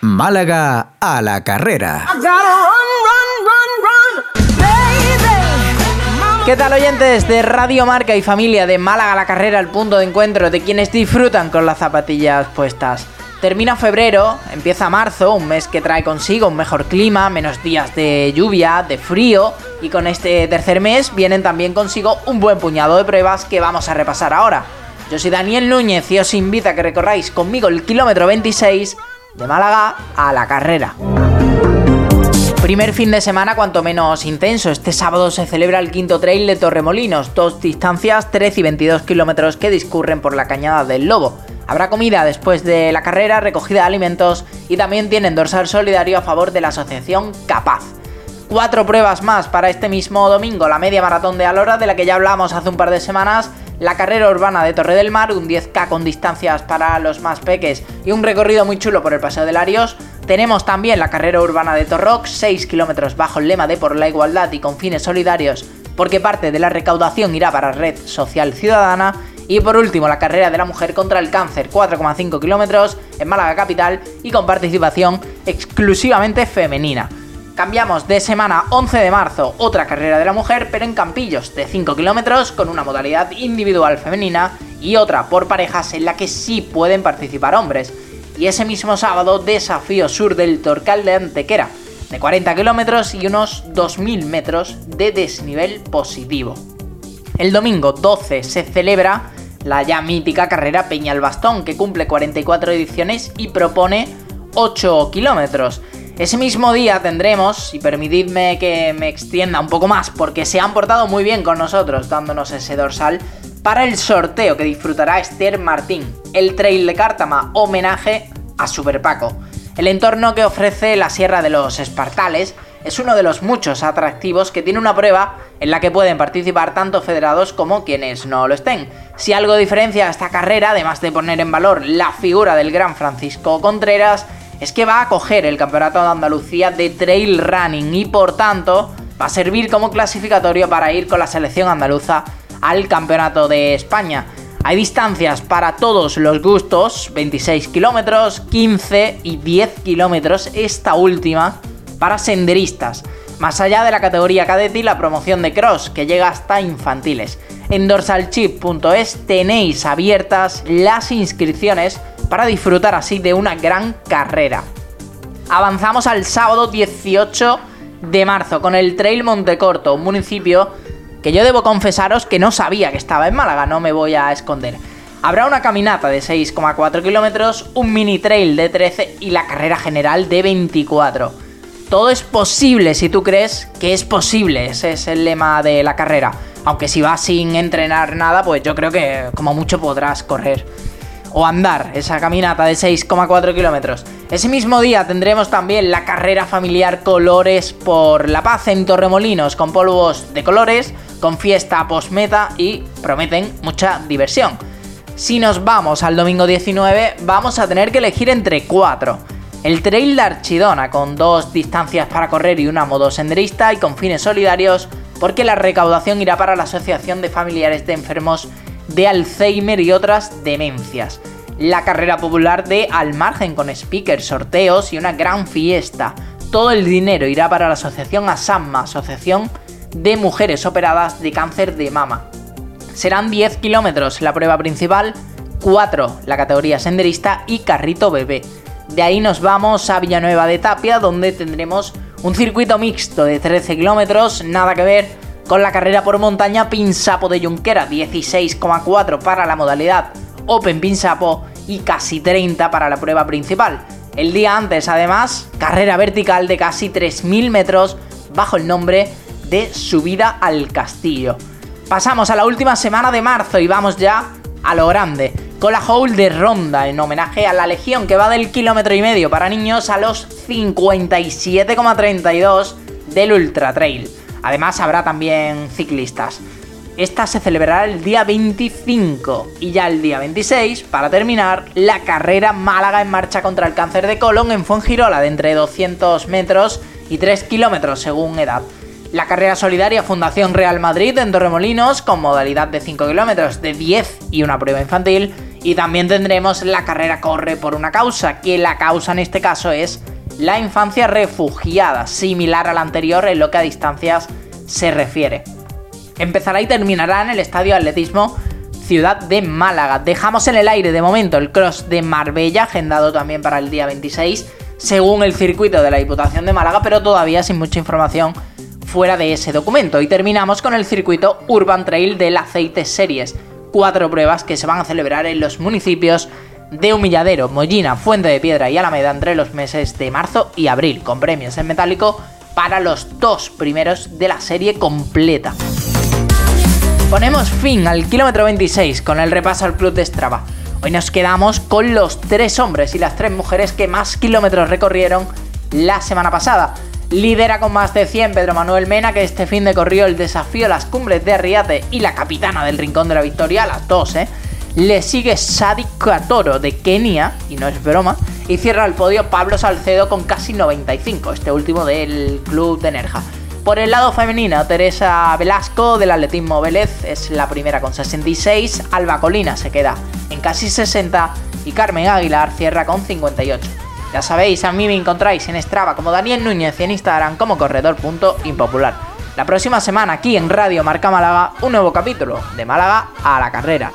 Málaga a la carrera. ¿Qué tal oyentes de Radio Marca y familia de Málaga a la carrera, el punto de encuentro de quienes disfrutan con las zapatillas puestas? Termina febrero, empieza marzo, un mes que trae consigo un mejor clima, menos días de lluvia, de frío, y con este tercer mes vienen también consigo un buen puñado de pruebas que vamos a repasar ahora. Yo soy Daniel Núñez y os invito a que recorráis conmigo el kilómetro 26 de Málaga a la carrera. Primer fin de semana cuanto menos intenso. Este sábado se celebra el quinto trail de Torremolinos, dos distancias 13 y 22 kilómetros que discurren por la cañada del Lobo. Habrá comida después de la carrera, recogida de alimentos y también tienen dorsal solidario a favor de la asociación Capaz. Cuatro pruebas más para este mismo domingo, la media maratón de Alora de la que ya hablamos hace un par de semanas, la carrera urbana de Torre del Mar, un 10K con distancias para los más peques y un recorrido muy chulo por el Paseo de Larios. Tenemos también la carrera urbana de Torrox, 6 kilómetros bajo el lema de Por la Igualdad y con fines solidarios, porque parte de la recaudación irá para Red Social Ciudadana. Y por último, la carrera de la mujer contra el cáncer, 4,5 kilómetros en Málaga Capital y con participación exclusivamente femenina. Cambiamos de semana 11 de marzo, otra carrera de la mujer, pero en Campillos, de 5 kilómetros, con una modalidad individual femenina y otra por parejas en la que sí pueden participar hombres. Y ese mismo sábado, desafío sur del Torcal de Antequera, de 40 kilómetros y unos 2.000 metros de desnivel positivo. El domingo 12 se celebra la ya mítica carrera Peña al Bastón, que cumple 44 ediciones y propone 8 kilómetros. Ese mismo día tendremos, y permitidme que me extienda un poco más, porque se han portado muy bien con nosotros dándonos ese dorsal, para el sorteo que disfrutará Esther Martín, el Trail de Cártama, homenaje a Super Paco. El entorno que ofrece la Sierra de los Espartales es uno de los muchos atractivos que tiene una prueba en la que pueden participar tanto federados como quienes no lo estén. Si algo diferencia esta carrera, además de poner en valor la figura del gran Francisco Contreras, es que va a coger el Campeonato de Andalucía de Trail Running y por tanto va a servir como clasificatorio para ir con la selección andaluza al Campeonato de España. Hay distancias para todos los gustos, 26 kilómetros, 15 y 10 kilómetros, esta última para senderistas, más allá de la categoría cadete y la promoción de cross, que llega hasta infantiles. En dorsalchip.es tenéis abiertas las inscripciones para disfrutar así de una gran carrera. Avanzamos al sábado 18 de marzo con el Trail Montecorto, un municipio que yo debo confesaros que no sabía que estaba en Málaga, no me voy a esconder. Habrá una caminata de 6,4 kilómetros, un mini trail de 13 y la carrera general de 24 todo es posible si tú crees que es posible. Ese es el lema de la carrera. Aunque si vas sin entrenar nada, pues yo creo que como mucho podrás correr. O andar esa caminata de 6,4 kilómetros. Ese mismo día tendremos también la carrera familiar Colores por la Paz en Torremolinos, con polvos de colores, con fiesta post-meta y prometen mucha diversión. Si nos vamos al domingo 19, vamos a tener que elegir entre cuatro el Trail de Archidona, con dos distancias para correr y una modo senderista y con fines solidarios, porque la recaudación irá para la Asociación de Familiares de Enfermos de Alzheimer y otras demencias. La carrera popular de Al Margen con speakers, sorteos y una gran fiesta. Todo el dinero irá para la Asociación ASAMMA, Asociación de Mujeres Operadas de Cáncer de Mama. Serán 10 kilómetros la prueba principal, 4 la categoría senderista y carrito bebé. De ahí nos vamos a Villanueva de Tapia, donde tendremos un circuito mixto de 13 kilómetros, nada que ver con la carrera por montaña Pinsapo de Junquera, 16,4 para la modalidad Open Pinsapo y casi 30 para la prueba principal. El día antes, además, carrera vertical de casi 3.000 metros bajo el nombre de Subida al Castillo. Pasamos a la última semana de marzo y vamos ya a lo grande con la Hole de Ronda en homenaje a la Legión que va del kilómetro y medio para niños a los 57,32 del Ultra Trail. Además habrá también ciclistas. Esta se celebrará el día 25 y ya el día 26, para terminar, la carrera Málaga en marcha contra el cáncer de colon en Fuengirola de entre 200 metros y 3 kilómetros según edad. La carrera solidaria Fundación Real Madrid en Torremolinos con modalidad de 5 kilómetros de 10 y una prueba infantil Y también tendremos la carrera Corre por una causa, que la causa en este caso es la infancia refugiada, similar a la anterior en lo que a distancias se refiere. Empezará y terminará en el Estadio Atletismo Ciudad de Málaga. Dejamos en el aire de momento el cross de Marbella, agendado también para el día 26, según el circuito de la Diputación de Málaga, pero todavía sin mucha información fuera de ese documento. Y terminamos con el circuito Urban Trail del Aceite Series. Cuatro pruebas que se van a celebrar en los municipios de Humilladero, Mollina, Fuente de Piedra y Alameda entre los meses de marzo y abril, con premios en metálico para los dos primeros de la serie completa. Ponemos fin al kilómetro 26 con el repaso al club de Strava. Hoy nos quedamos con los tres hombres y las tres mujeres que más kilómetros recorrieron la semana pasada. Lidera con más de 100 Pedro Manuel Mena, que este fin de corrió el desafío las cumbres de Arriate y la capitana del Rincón de la Victoria, las dos, ¿eh? Le sigue Sadi Katoro de Kenia, y no es broma, y cierra el podio Pablo Salcedo con casi 95, este último del club de Nerja. Por el lado femenino, Teresa Velasco del atletismo Vélez es la primera con 66, Alba Colina se queda en casi 60 y Carmen Aguilar cierra con 58. Ya sabéis, a mí me encontráis en Strava como Daniel Núñez y en Instagram como corredor.impopular. La próxima semana aquí en Radio Marca Málaga, un nuevo capítulo de Málaga a la carrera.